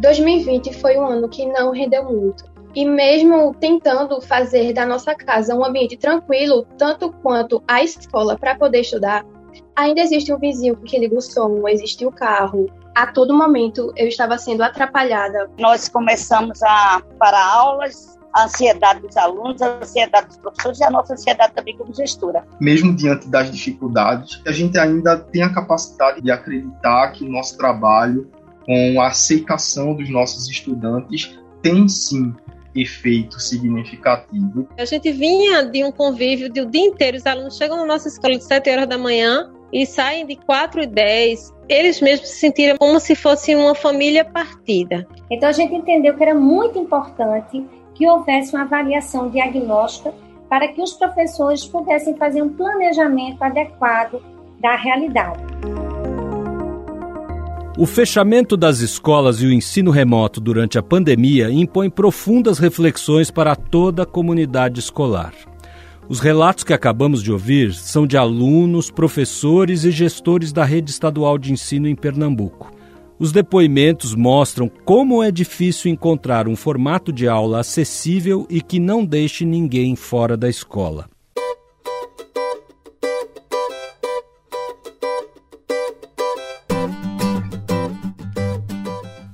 2020 foi um ano que não rendeu muito. E mesmo tentando fazer da nossa casa um ambiente tranquilo, tanto quanto a escola para poder estudar, ainda existe um vizinho que liga o som, existe o carro. A todo momento eu estava sendo atrapalhada. Nós começamos a para aulas a ansiedade dos alunos, a ansiedade dos professores e a nossa ansiedade também como gestora. Mesmo diante das dificuldades, a gente ainda tem a capacidade de acreditar que o nosso trabalho, com a aceitação dos nossos estudantes, tem sim efeito significativo. A gente vinha de um convívio de o dia inteiro, os alunos chegam na nossa escola de 7 horas da manhã e saem de 4 e 10. Eles mesmos se sentiram como se fosse uma família partida. Então a gente entendeu que era muito importante que houvesse uma avaliação diagnóstica para que os professores pudessem fazer um planejamento adequado da realidade. O fechamento das escolas e o ensino remoto durante a pandemia impõe profundas reflexões para toda a comunidade escolar. Os relatos que acabamos de ouvir são de alunos, professores e gestores da rede estadual de ensino em Pernambuco. Os depoimentos mostram como é difícil encontrar um formato de aula acessível e que não deixe ninguém fora da escola.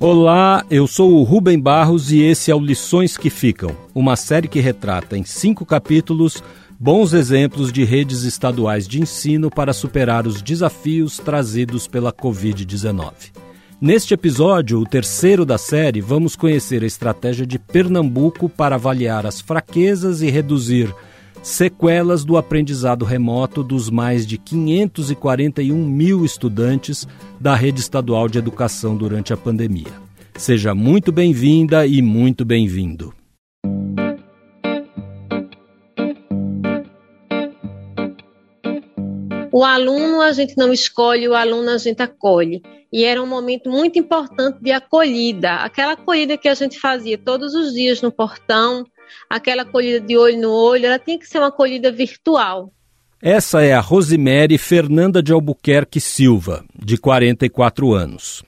Olá, eu sou o Rubem Barros e esse é o Lições que Ficam, uma série que retrata em cinco capítulos bons exemplos de redes estaduais de ensino para superar os desafios trazidos pela Covid-19. Neste episódio, o terceiro da série, vamos conhecer a estratégia de Pernambuco para avaliar as fraquezas e reduzir sequelas do aprendizado remoto dos mais de 541 mil estudantes da rede estadual de educação durante a pandemia. Seja muito bem-vinda e muito bem-vindo. O aluno a gente não escolhe, o aluno a gente acolhe e era um momento muito importante de acolhida, aquela acolhida que a gente fazia todos os dias no portão, aquela acolhida de olho no olho, ela tinha que ser uma acolhida virtual. Essa é a Rosemary Fernanda de Albuquerque Silva, de 44 anos.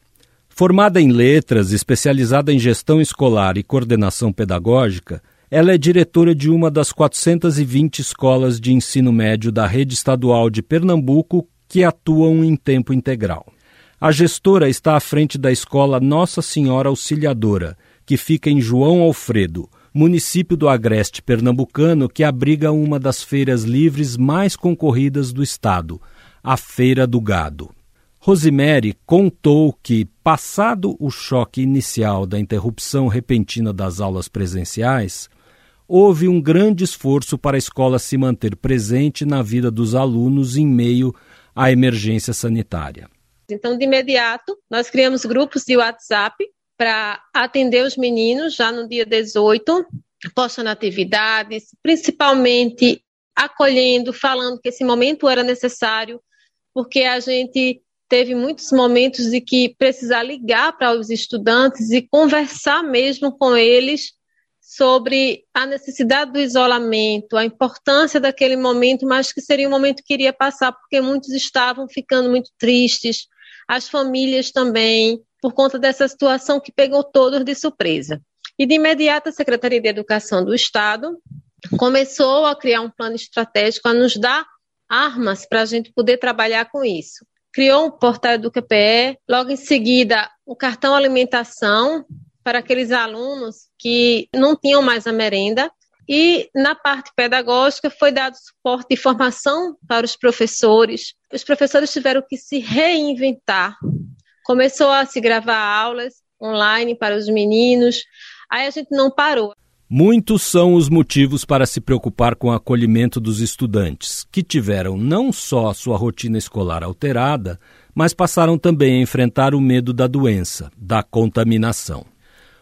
Formada em letras, especializada em gestão escolar e coordenação pedagógica, ela é diretora de uma das 420 escolas de ensino médio da rede estadual de Pernambuco que atuam em tempo integral. A gestora está à frente da escola Nossa Senhora Auxiliadora, que fica em João Alfredo, município do Agreste pernambucano que abriga uma das feiras livres mais concorridas do estado, a Feira do Gado. Rosemary contou que, passado o choque inicial da interrupção repentina das aulas presenciais, houve um grande esforço para a escola se manter presente na vida dos alunos em meio à emergência sanitária. Então, de imediato, nós criamos grupos de WhatsApp para atender os meninos já no dia 18, postando atividades, principalmente acolhendo, falando que esse momento era necessário, porque a gente teve muitos momentos de que precisar ligar para os estudantes e conversar mesmo com eles sobre a necessidade do isolamento, a importância daquele momento, mas que seria um momento que iria passar, porque muitos estavam ficando muito tristes, as famílias também, por conta dessa situação que pegou todos de surpresa. E de imediato a Secretaria de Educação do Estado começou a criar um plano estratégico a nos dar armas para a gente poder trabalhar com isso. Criou um portal do QPE, logo em seguida o cartão alimentação para aqueles alunos que não tinham mais a merenda e na parte pedagógica foi dado suporte e formação para os professores. Os professores tiveram que se reinventar. Começou a se gravar aulas online para os meninos. Aí a gente não parou. Muitos são os motivos para se preocupar com o acolhimento dos estudantes, que tiveram não só sua rotina escolar alterada, mas passaram também a enfrentar o medo da doença, da contaminação.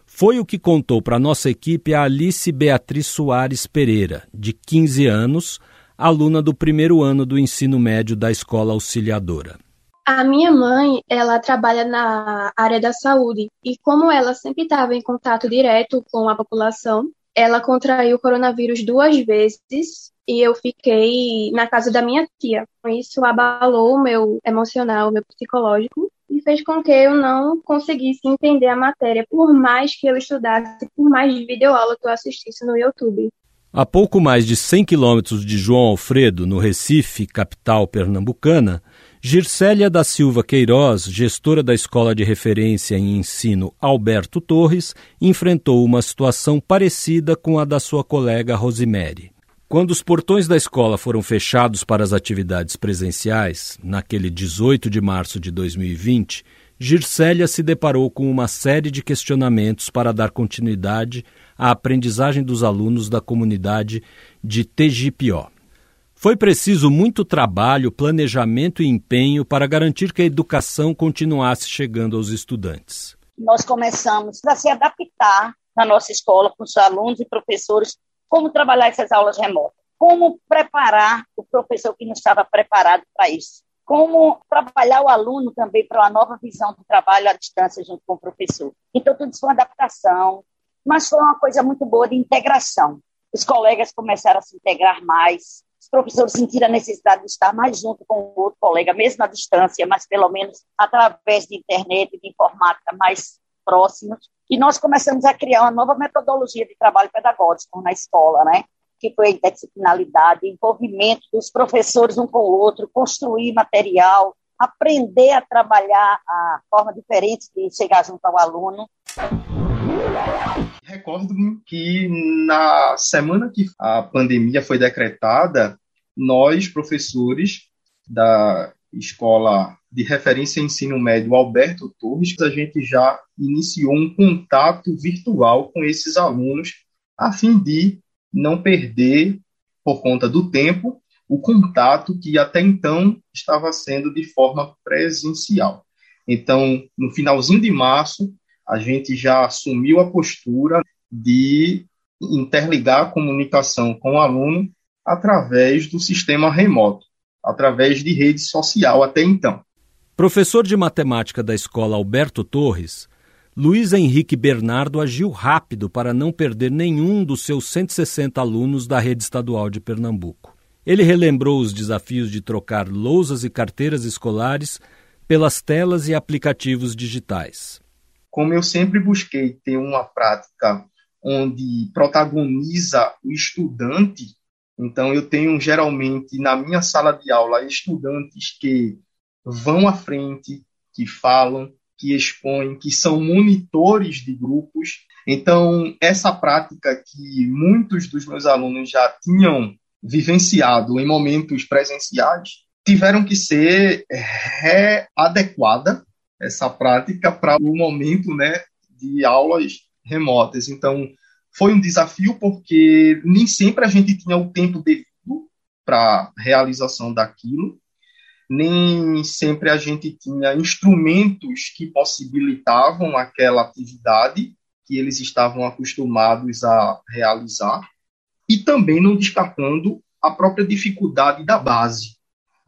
Foi o que contou para nossa equipe a Alice Beatriz Soares Pereira, de 15 anos, aluna do primeiro ano do ensino médio da escola auxiliadora. A minha mãe, ela trabalha na área da saúde e como ela sempre estava em contato direto com a população, ela contraiu o coronavírus duas vezes e eu fiquei na casa da minha tia. Isso abalou o meu emocional, o meu psicológico e fez com que eu não conseguisse entender a matéria, por mais que eu estudasse, por mais videoaula que eu assistisse no YouTube. A pouco mais de 100 quilômetros de João Alfredo, no Recife, capital pernambucana, Gircélia da Silva Queiroz, gestora da Escola de Referência em Ensino Alberto Torres, enfrentou uma situação parecida com a da sua colega Rosemary. Quando os portões da escola foram fechados para as atividades presenciais, naquele 18 de março de 2020, Gircélia se deparou com uma série de questionamentos para dar continuidade à aprendizagem dos alunos da comunidade de Tegipió. Foi preciso muito trabalho, planejamento e empenho para garantir que a educação continuasse chegando aos estudantes. Nós começamos a se adaptar na nossa escola com os alunos e professores como trabalhar essas aulas remotas, como preparar o professor que não estava preparado para isso, como trabalhar o aluno também para uma nova visão do trabalho à distância junto com o professor. Então, tudo isso foi uma adaptação, mas foi uma coisa muito boa de integração. Os colegas começaram a se integrar mais, os professores sentiram a necessidade de estar mais junto com o outro colega, mesmo à distância, mas pelo menos através de internet de informática mais próximos e nós começamos a criar uma nova metodologia de trabalho pedagógico na escola, né? que foi a interdisciplinaridade, envolvimento dos professores um com o outro, construir material, aprender a trabalhar a forma diferente de chegar junto ao aluno. Recordo-me que na semana que a pandemia foi decretada, nós, professores da escola de referência ensino médio Alberto Torres, a gente já iniciou um contato virtual com esses alunos, a fim de não perder, por conta do tempo, o contato que até então estava sendo de forma presencial. Então, no finalzinho de março, a gente já assumiu a postura de interligar a comunicação com o aluno através do sistema remoto através de rede social até então. Professor de matemática da escola Alberto Torres, Luiz Henrique Bernardo agiu rápido para não perder nenhum dos seus 160 alunos da rede estadual de Pernambuco. Ele relembrou os desafios de trocar lousas e carteiras escolares pelas telas e aplicativos digitais. Como eu sempre busquei ter uma prática onde protagoniza o estudante então, eu tenho geralmente na minha sala de aula estudantes que vão à frente, que falam, que expõem, que são monitores de grupos. Então, essa prática que muitos dos meus alunos já tinham vivenciado em momentos presenciais, tiveram que ser readequada essa prática para o momento né, de aulas remotas. Então, foi um desafio porque nem sempre a gente tinha o tempo devido para realização daquilo, nem sempre a gente tinha instrumentos que possibilitavam aquela atividade que eles estavam acostumados a realizar, e também não descartando a própria dificuldade da base.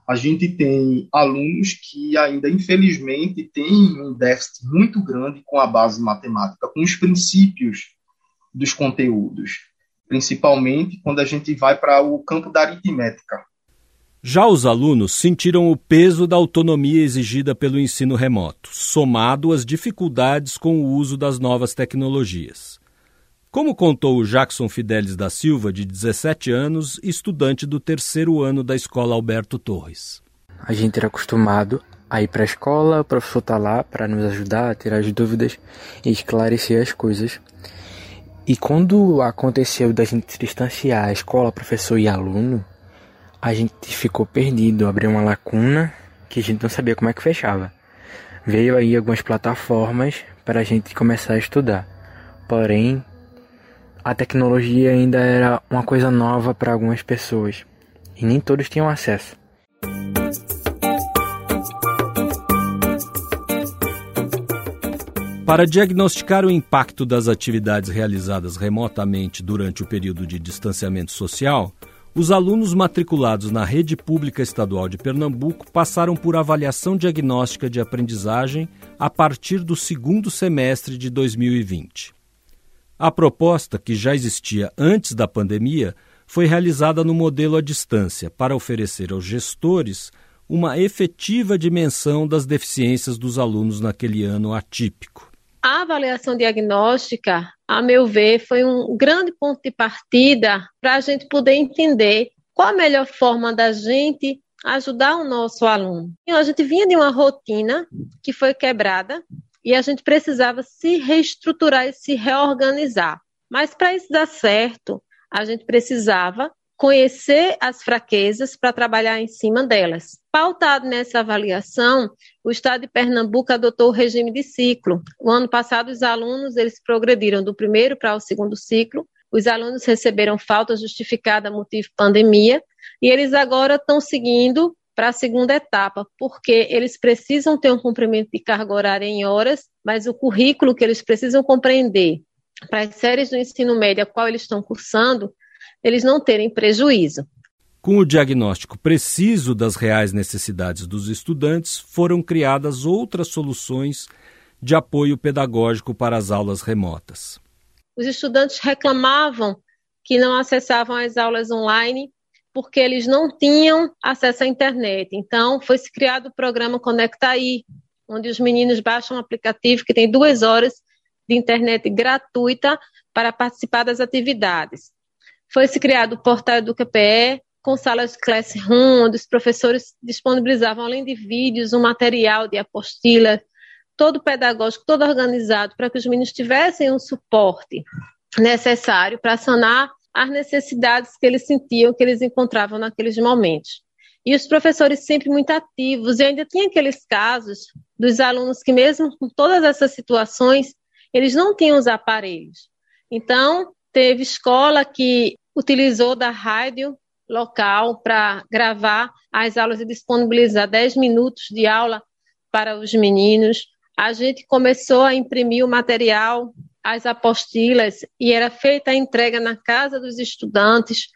A gente tem alunos que ainda, infelizmente, têm um déficit muito grande com a base matemática, com os princípios dos conteúdos, principalmente quando a gente vai para o campo da aritmética. Já os alunos sentiram o peso da autonomia exigida pelo ensino remoto, somado às dificuldades com o uso das novas tecnologias. Como contou o Jackson Fidelis da Silva, de 17 anos, estudante do terceiro ano da escola Alberto Torres. A gente era acostumado a ir para a escola, o professor está lá para nos ajudar a tirar as dúvidas e esclarecer as coisas. E quando aconteceu da gente distanciar a escola, professor e aluno, a gente ficou perdido, abriu uma lacuna que a gente não sabia como é que fechava. Veio aí algumas plataformas para a gente começar a estudar. Porém, a tecnologia ainda era uma coisa nova para algumas pessoas e nem todos tinham acesso. Para diagnosticar o impacto das atividades realizadas remotamente durante o período de distanciamento social, os alunos matriculados na Rede Pública Estadual de Pernambuco passaram por avaliação diagnóstica de aprendizagem a partir do segundo semestre de 2020. A proposta, que já existia antes da pandemia, foi realizada no modelo à distância para oferecer aos gestores uma efetiva dimensão das deficiências dos alunos naquele ano atípico. A avaliação diagnóstica, a meu ver, foi um grande ponto de partida para a gente poder entender qual a melhor forma da gente ajudar o nosso aluno. A gente vinha de uma rotina que foi quebrada e a gente precisava se reestruturar e se reorganizar. Mas para isso dar certo, a gente precisava conhecer as fraquezas para trabalhar em cima delas. Pautado nessa avaliação, o Estado de Pernambuco adotou o regime de ciclo. O ano passado, os alunos eles progrediram do primeiro para o segundo ciclo. Os alunos receberam falta justificada motivo pandemia e eles agora estão seguindo para a segunda etapa, porque eles precisam ter um cumprimento de carga horária em horas, mas o currículo que eles precisam compreender para as séries do ensino médio a qual eles estão cursando, eles não terem prejuízo. Com o diagnóstico preciso das reais necessidades dos estudantes, foram criadas outras soluções de apoio pedagógico para as aulas remotas. Os estudantes reclamavam que não acessavam as aulas online porque eles não tinham acesso à internet. Então, foi -se criado o programa Conecta Aí, onde os meninos baixam um aplicativo que tem duas horas de internet gratuita para participar das atividades. Foi-se criado o portal do QPE, com salas classroom, onde os professores disponibilizavam, além de vídeos, um material de apostila, todo pedagógico, todo organizado, para que os meninos tivessem um suporte necessário para sanar as necessidades que eles sentiam, que eles encontravam naqueles momentos. E os professores sempre muito ativos, e ainda tinha aqueles casos dos alunos que, mesmo com todas essas situações, eles não tinham os aparelhos. Então, teve escola que utilizou da rádio local para gravar as aulas e disponibilizar 10 minutos de aula para os meninos. A gente começou a imprimir o material as apostilas e era feita a entrega na casa dos estudantes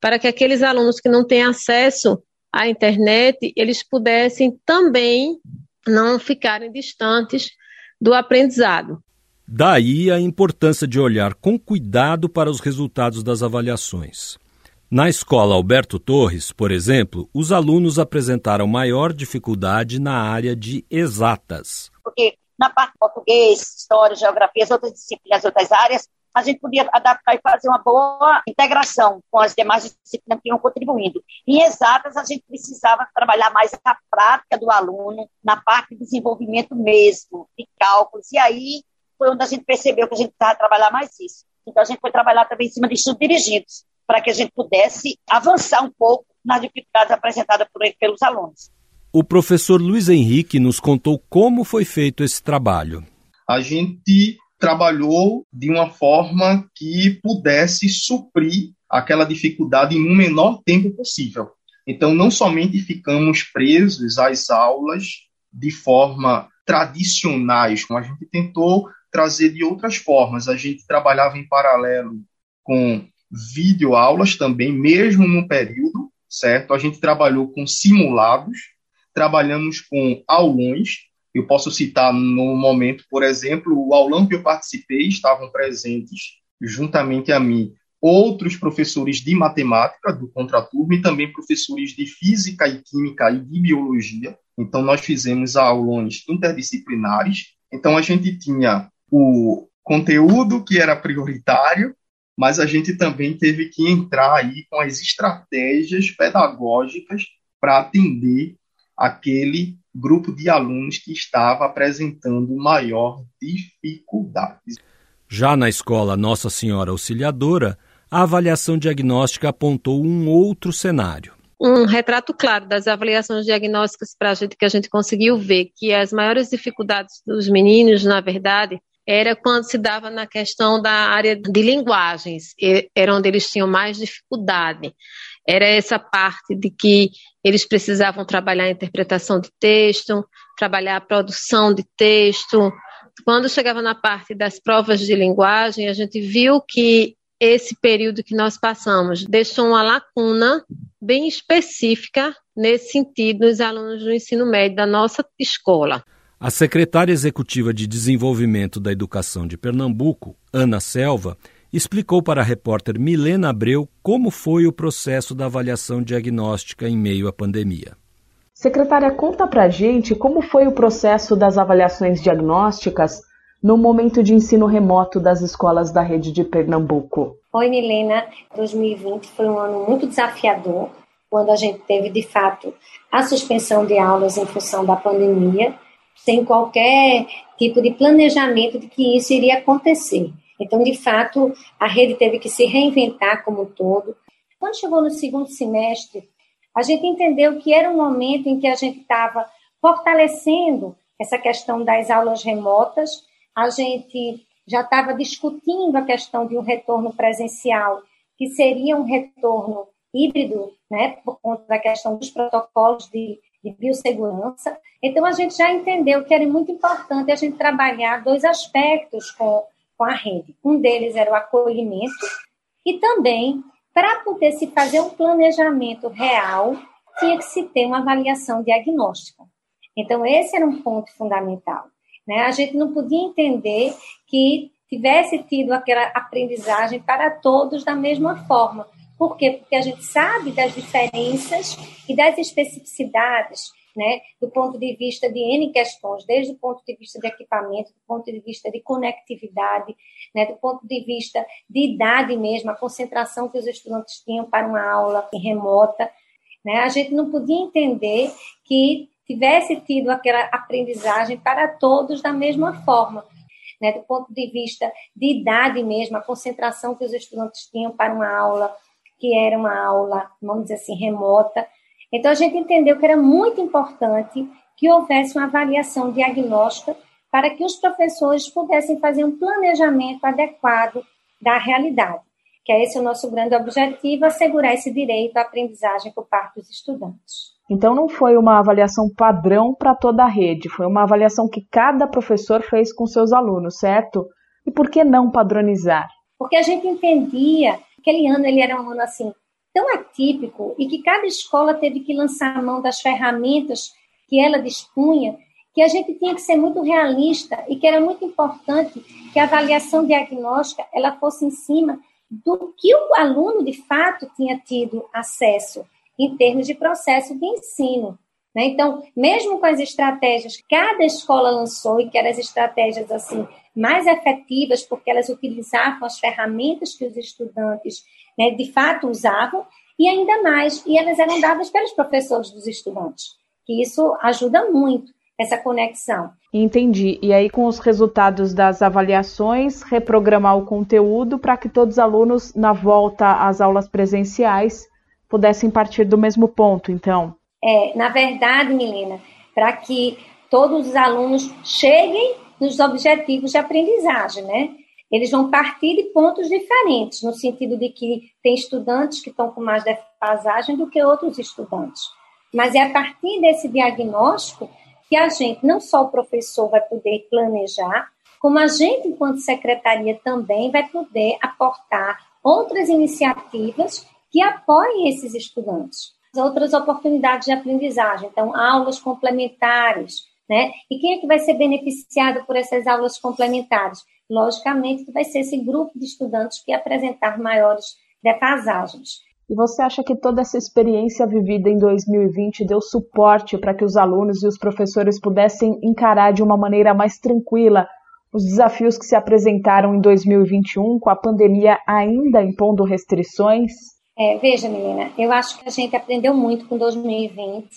para que aqueles alunos que não têm acesso à internet, eles pudessem também não ficarem distantes do aprendizado. Daí a importância de olhar com cuidado para os resultados das avaliações. Na escola Alberto Torres, por exemplo, os alunos apresentaram maior dificuldade na área de exatas. Porque na parte de português, história, geografia, as outras disciplinas, outras áreas, a gente podia adaptar e fazer uma boa integração com as demais disciplinas que iam contribuindo. Em exatas, a gente precisava trabalhar mais a prática do aluno, na parte de desenvolvimento mesmo, de cálculos, e aí foi onde a gente percebeu que a gente precisava trabalhar mais isso. Então, a gente foi trabalhar também em cima de estudos dirigidos, para que a gente pudesse avançar um pouco nas dificuldades apresentadas por, pelos alunos. O professor Luiz Henrique nos contou como foi feito esse trabalho. A gente trabalhou de uma forma que pudesse suprir aquela dificuldade em um menor tempo possível. Então, não somente ficamos presos às aulas de forma tradicionais, como a gente tentou trazer de outras formas. A gente trabalhava em paralelo com videoaulas também, mesmo no período, certo? A gente trabalhou com simulados, trabalhamos com aulões. Eu posso citar no momento, por exemplo, o aulão que eu participei, estavam presentes juntamente a mim outros professores de matemática do contraturno e também professores de física e química e de biologia. Então, nós fizemos aulões interdisciplinares. Então, a gente tinha o conteúdo que era prioritário, mas a gente também teve que entrar aí com as estratégias pedagógicas para atender aquele grupo de alunos que estava apresentando maior dificuldade. Já na escola Nossa Senhora Auxiliadora, a avaliação diagnóstica apontou um outro cenário. Um retrato claro das avaliações diagnósticas para a gente que a gente conseguiu ver que as maiores dificuldades dos meninos, na verdade, era quando se dava na questão da área de linguagens, era onde eles tinham mais dificuldade era essa parte de que eles precisavam trabalhar a interpretação de texto, trabalhar a produção de texto. Quando chegava na parte das provas de linguagem, a gente viu que esse período que nós passamos deixou uma lacuna bem específica nesse sentido nos alunos do ensino médio da nossa escola. A secretária executiva de Desenvolvimento da Educação de Pernambuco, Ana Selva, explicou para a repórter Milena Abreu como foi o processo da avaliação diagnóstica em meio à pandemia. Secretária, conta pra gente como foi o processo das avaliações diagnósticas no momento de ensino remoto das escolas da rede de Pernambuco. Oi, Milena. 2020 foi um ano muito desafiador, quando a gente teve, de fato, a suspensão de aulas em função da pandemia, sem qualquer tipo de planejamento de que isso iria acontecer. Então, de fato, a rede teve que se reinventar como um todo. Quando chegou no segundo semestre, a gente entendeu que era um momento em que a gente estava fortalecendo essa questão das aulas remotas, a gente já estava discutindo a questão de um retorno presencial, que seria um retorno híbrido, né, por conta da questão dos protocolos de, de biossegurança. Então, a gente já entendeu que era muito importante a gente trabalhar dois aspectos com, com a rede. Um deles era o acolhimento e também para poder se fazer um planejamento real, tinha que se ter uma avaliação diagnóstica. Então, esse era um ponto fundamental. Né? A gente não podia entender que tivesse tido aquela aprendizagem para todos da mesma forma. Por quê? Porque a gente sabe das diferenças e das especificidades né, do ponto de vista de N questões, desde o ponto de vista de equipamento, do ponto de vista de conectividade, né, do ponto de vista de idade mesmo, a concentração que os estudantes tinham para uma aula remota. Né, a gente não podia entender que tivesse tido aquela aprendizagem para todos da mesma forma. Né, do ponto de vista de idade mesmo, a concentração que os estudantes tinham para uma aula que era uma aula, vamos dizer assim, remota, então, a gente entendeu que era muito importante que houvesse uma avaliação diagnóstica para que os professores pudessem fazer um planejamento adequado da realidade, que é esse o nosso grande objetivo, assegurar esse direito à aprendizagem por parte dos estudantes. Então não foi uma avaliação padrão para toda a rede, foi uma avaliação que cada professor fez com seus alunos, certo? E por que não padronizar? Porque a gente entendia aquele ano ele era um ano assim tão atípico e que cada escola teve que lançar a mão das ferramentas que ela dispunha, que a gente tinha que ser muito realista e que era muito importante que a avaliação diagnóstica ela fosse em cima do que o aluno de fato tinha tido acesso em termos de processo de ensino. Né? Então, mesmo com as estratégias que cada escola lançou e que eram as estratégias assim mais efetivas, porque elas utilizavam as ferramentas que os estudantes né, de fato usavam, e ainda mais, e elas eram dadas pelos professores dos estudantes, que isso ajuda muito essa conexão. Entendi. E aí, com os resultados das avaliações, reprogramar o conteúdo para que todos os alunos, na volta às aulas presenciais, pudessem partir do mesmo ponto, então? É, na verdade, Milena, para que todos os alunos cheguem nos objetivos de aprendizagem, né? eles vão partir de pontos diferentes, no sentido de que tem estudantes que estão com mais defasagem do que outros estudantes. Mas é a partir desse diagnóstico que a gente, não só o professor vai poder planejar, como a gente, enquanto secretaria, também vai poder aportar outras iniciativas que apoiem esses estudantes. Outras oportunidades de aprendizagem, então, aulas complementares, né? E quem é que vai ser beneficiado por essas aulas complementares? logicamente vai ser esse grupo de estudantes que apresentar maiores defasagens. E você acha que toda essa experiência vivida em 2020 deu suporte para que os alunos e os professores pudessem encarar de uma maneira mais tranquila os desafios que se apresentaram em 2021, com a pandemia ainda impondo restrições? É, veja, menina, eu acho que a gente aprendeu muito com 2020.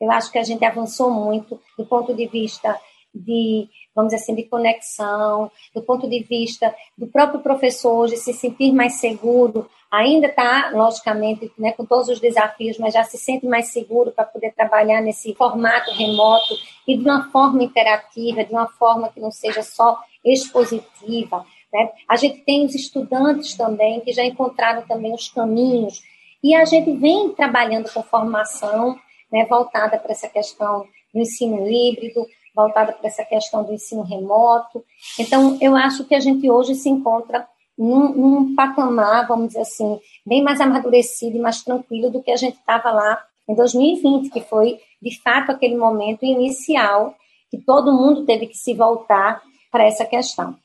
Eu acho que a gente avançou muito do ponto de vista de vamos dizer assim, de conexão, do ponto de vista do próprio professor, de se sentir mais seguro, ainda está, logicamente, né, com todos os desafios, mas já se sente mais seguro para poder trabalhar nesse formato remoto e de uma forma interativa, de uma forma que não seja só expositiva. Né? A gente tem os estudantes também que já encontraram também os caminhos e a gente vem trabalhando com formação né, voltada para essa questão do ensino híbrido, voltada para essa questão do ensino remoto. Então, eu acho que a gente hoje se encontra num, num patamar, vamos dizer assim, bem mais amadurecido e mais tranquilo do que a gente estava lá em 2020, que foi, de fato, aquele momento inicial que todo mundo teve que se voltar para essa questão.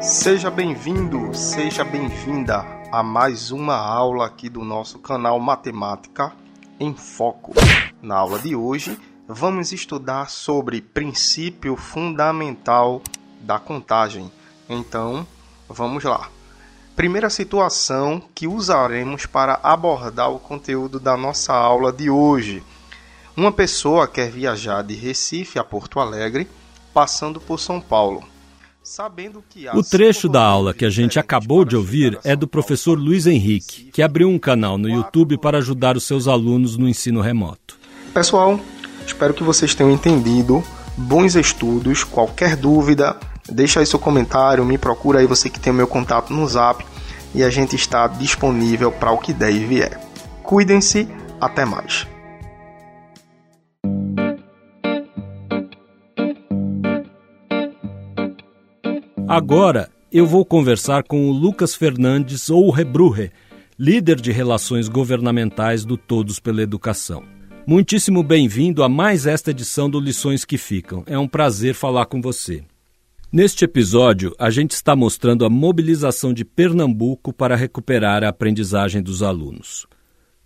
Seja bem-vindo, seja bem-vinda a mais uma aula aqui do nosso canal Matemática em Foco. Na aula de hoje, vamos estudar sobre princípio fundamental da contagem. Então, vamos lá. Primeira situação que usaremos para abordar o conteúdo da nossa aula de hoje. Uma pessoa quer viajar de Recife a Porto Alegre, passando por São Paulo. O trecho da aula que a gente acabou de ouvir é do professor Luiz Henrique, que abriu um canal no YouTube para ajudar os seus alunos no ensino remoto. Pessoal, espero que vocês tenham entendido. Bons estudos. Qualquer dúvida, deixa aí seu comentário, me procura aí você que tem o meu contato no Zap e a gente está disponível para o que der e vier. Cuidem-se, até mais. Agora eu vou conversar com o Lucas Fernandes ou Rebruhe, líder de relações governamentais do Todos pela Educação. Muitíssimo bem-vindo a mais esta edição do Lições que Ficam. É um prazer falar com você. Neste episódio, a gente está mostrando a mobilização de Pernambuco para recuperar a aprendizagem dos alunos.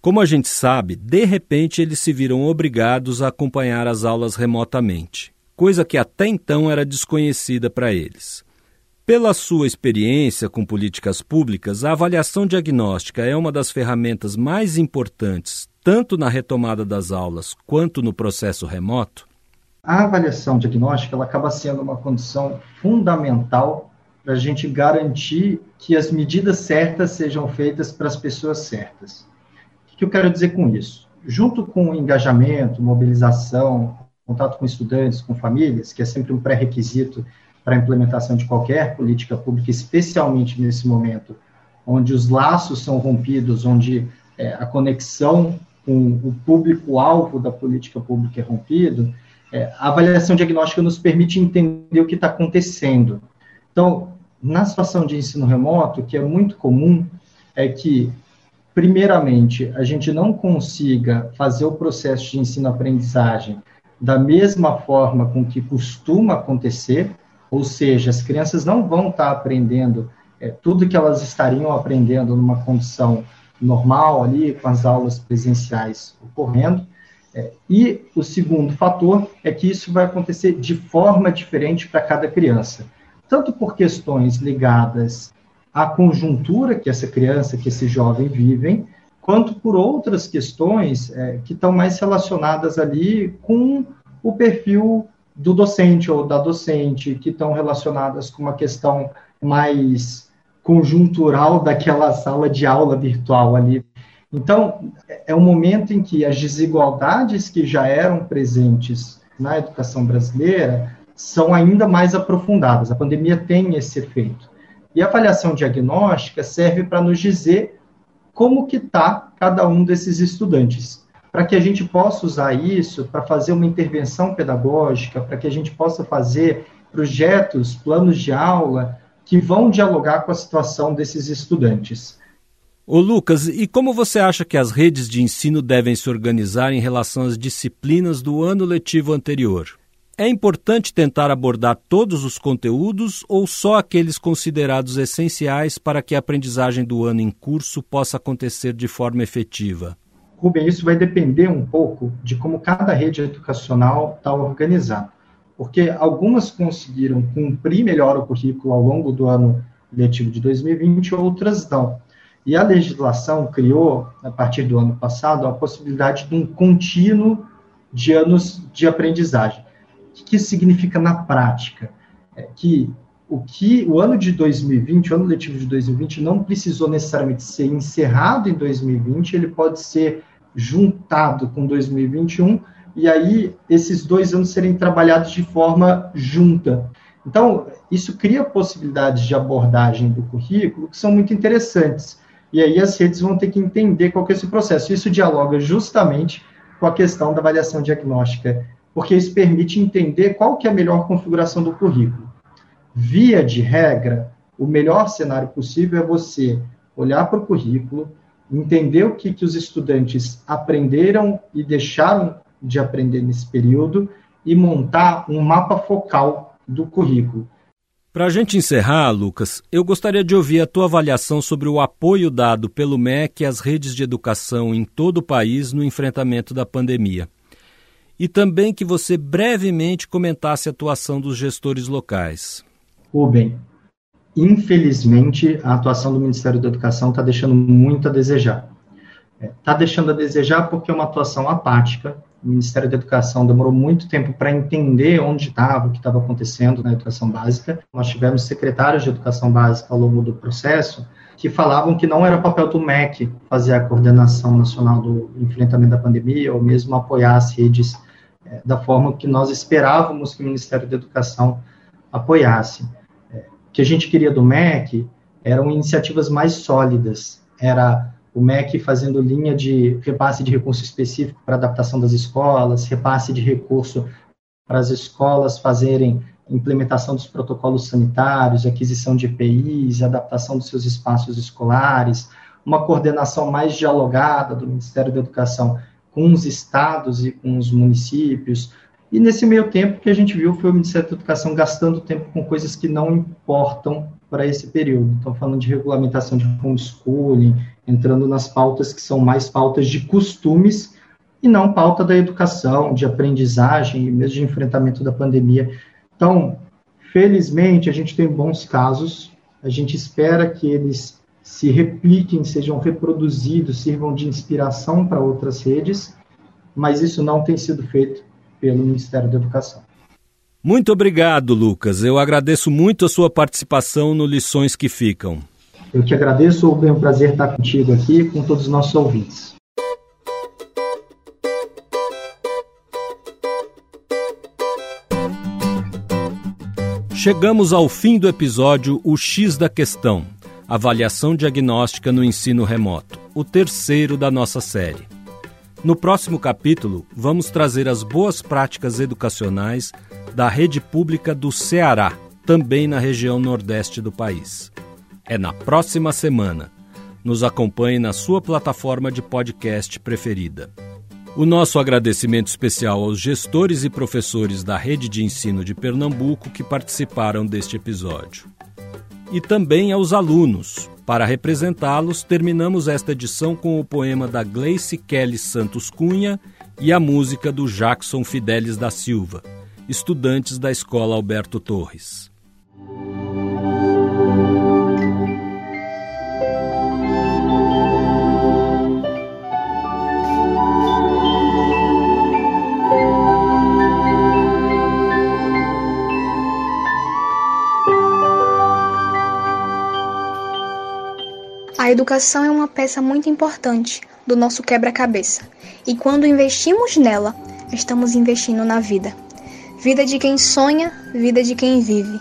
Como a gente sabe, de repente eles se viram obrigados a acompanhar as aulas remotamente, coisa que até então era desconhecida para eles. Pela sua experiência com políticas públicas, a avaliação diagnóstica é uma das ferramentas mais importantes, tanto na retomada das aulas quanto no processo remoto? A avaliação diagnóstica ela acaba sendo uma condição fundamental para a gente garantir que as medidas certas sejam feitas para as pessoas certas. O que eu quero dizer com isso? Junto com engajamento, mobilização, contato com estudantes, com famílias, que é sempre um pré-requisito para a implementação de qualquer política pública, especialmente nesse momento, onde os laços são rompidos, onde é, a conexão com o público-alvo da política pública é rompido, é, a avaliação diagnóstica nos permite entender o que está acontecendo. Então, na situação de ensino remoto, que é muito comum, é que, primeiramente, a gente não consiga fazer o processo de ensino-aprendizagem da mesma forma com que costuma acontecer, ou seja, as crianças não vão estar aprendendo é, tudo que elas estariam aprendendo numa condição normal ali, com as aulas presenciais ocorrendo. É, e o segundo fator é que isso vai acontecer de forma diferente para cada criança, tanto por questões ligadas à conjuntura que essa criança, que esse jovem vivem, quanto por outras questões é, que estão mais relacionadas ali com o perfil do docente ou da docente, que estão relacionadas com uma questão mais conjuntural daquela sala de aula virtual ali. Então, é um momento em que as desigualdades que já eram presentes na educação brasileira são ainda mais aprofundadas. A pandemia tem esse efeito. E a avaliação diagnóstica serve para nos dizer como que está cada um desses estudantes para que a gente possa usar isso para fazer uma intervenção pedagógica, para que a gente possa fazer projetos, planos de aula que vão dialogar com a situação desses estudantes. Ô Lucas, e como você acha que as redes de ensino devem se organizar em relação às disciplinas do ano letivo anterior? É importante tentar abordar todos os conteúdos ou só aqueles considerados essenciais para que a aprendizagem do ano em curso possa acontecer de forma efetiva? Rubem, isso vai depender um pouco de como cada rede educacional está organizada, porque algumas conseguiram cumprir melhor o currículo ao longo do ano letivo de 2020, outras não. E a legislação criou, a partir do ano passado, a possibilidade de um contínuo de anos de aprendizagem. O que isso significa na prática? É que o que o ano de 2020, o ano letivo de 2020, não precisou necessariamente ser encerrado em 2020, ele pode ser juntado com 2021, e aí esses dois anos serem trabalhados de forma junta. Então, isso cria possibilidades de abordagem do currículo que são muito interessantes. E aí as redes vão ter que entender qual que é esse processo. Isso dialoga justamente com a questão da avaliação diagnóstica, porque isso permite entender qual que é a melhor configuração do currículo. Via de regra, o melhor cenário possível é você olhar para o currículo, entender o que, que os estudantes aprenderam e deixaram de aprender nesse período e montar um mapa focal do currículo. Para a gente encerrar, Lucas, eu gostaria de ouvir a tua avaliação sobre o apoio dado pelo MEC às redes de educação em todo o país no enfrentamento da pandemia. E também que você brevemente comentasse a atuação dos gestores locais. Rubem, infelizmente a atuação do Ministério da Educação está deixando muito a desejar. Está é, deixando a desejar porque é uma atuação apática, o Ministério da Educação demorou muito tempo para entender onde estava, o que estava acontecendo na educação básica. Nós tivemos secretários de educação básica ao longo do processo que falavam que não era papel do MEC fazer a coordenação nacional do enfrentamento da pandemia ou mesmo apoiar as redes é, da forma que nós esperávamos que o Ministério da Educação apoiasse. Que a gente queria do MEC eram iniciativas mais sólidas, era o MEC fazendo linha de repasse de recurso específico para adaptação das escolas, repasse de recurso para as escolas fazerem implementação dos protocolos sanitários, aquisição de EPIs, adaptação dos seus espaços escolares, uma coordenação mais dialogada do Ministério da Educação com os estados e com os municípios. E nesse meio tempo que a gente viu foi o Ministério da Educação gastando tempo com coisas que não importam para esse período. Estou falando de regulamentação de homeschooling, entrando nas pautas que são mais pautas de costumes e não pauta da educação, de aprendizagem e mesmo de enfrentamento da pandemia. Então, felizmente, a gente tem bons casos, a gente espera que eles se repliquem, sejam reproduzidos, sirvam de inspiração para outras redes, mas isso não tem sido feito pelo Ministério da Educação. Muito obrigado, Lucas. Eu agradeço muito a sua participação no Lições que Ficam. Eu te agradeço, é um prazer estar contigo aqui com todos os nossos ouvintes. Chegamos ao fim do episódio O X da Questão Avaliação Diagnóstica no Ensino Remoto, o terceiro da nossa série. No próximo capítulo, vamos trazer as boas práticas educacionais da rede pública do Ceará, também na região nordeste do país é na próxima semana. Nos acompanhe na sua plataforma de podcast preferida. O nosso agradecimento especial aos gestores e professores da Rede de Ensino de Pernambuco que participaram deste episódio. E também aos alunos. Para representá-los, terminamos esta edição com o poema da Gleice Kelly Santos Cunha e a música do Jackson Fidelis da Silva, estudantes da Escola Alberto Torres. A educação é uma peça muito importante do nosso quebra-cabeça, e quando investimos nela, estamos investindo na vida. Vida de quem sonha, vida de quem vive.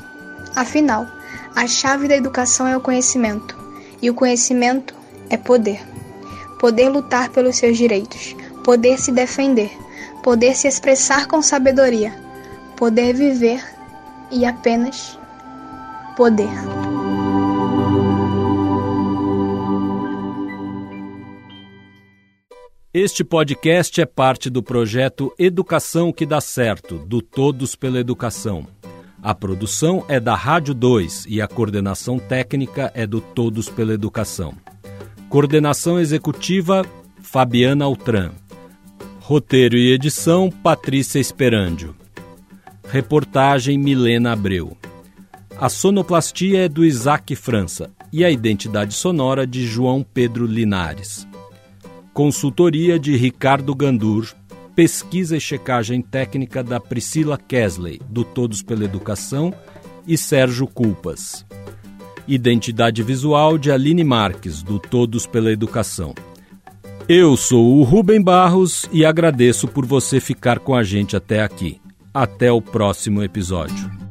Afinal, a chave da educação é o conhecimento, e o conhecimento é poder. Poder lutar pelos seus direitos, poder se defender, poder se expressar com sabedoria, poder viver e apenas poder. Este podcast é parte do projeto Educação que dá certo, do Todos pela Educação. A produção é da Rádio 2 e a coordenação técnica é do Todos pela Educação. Coordenação executiva Fabiana Altran. Roteiro e edição Patrícia Esperandio. Reportagem Milena Abreu. A sonoplastia é do Isaac França e a identidade sonora de João Pedro Linares. Consultoria de Ricardo Gandur. Pesquisa e checagem técnica da Priscila Kesley, do Todos pela Educação, e Sérgio Culpas. Identidade visual de Aline Marques, do Todos pela Educação. Eu sou o Rubem Barros e agradeço por você ficar com a gente até aqui. Até o próximo episódio.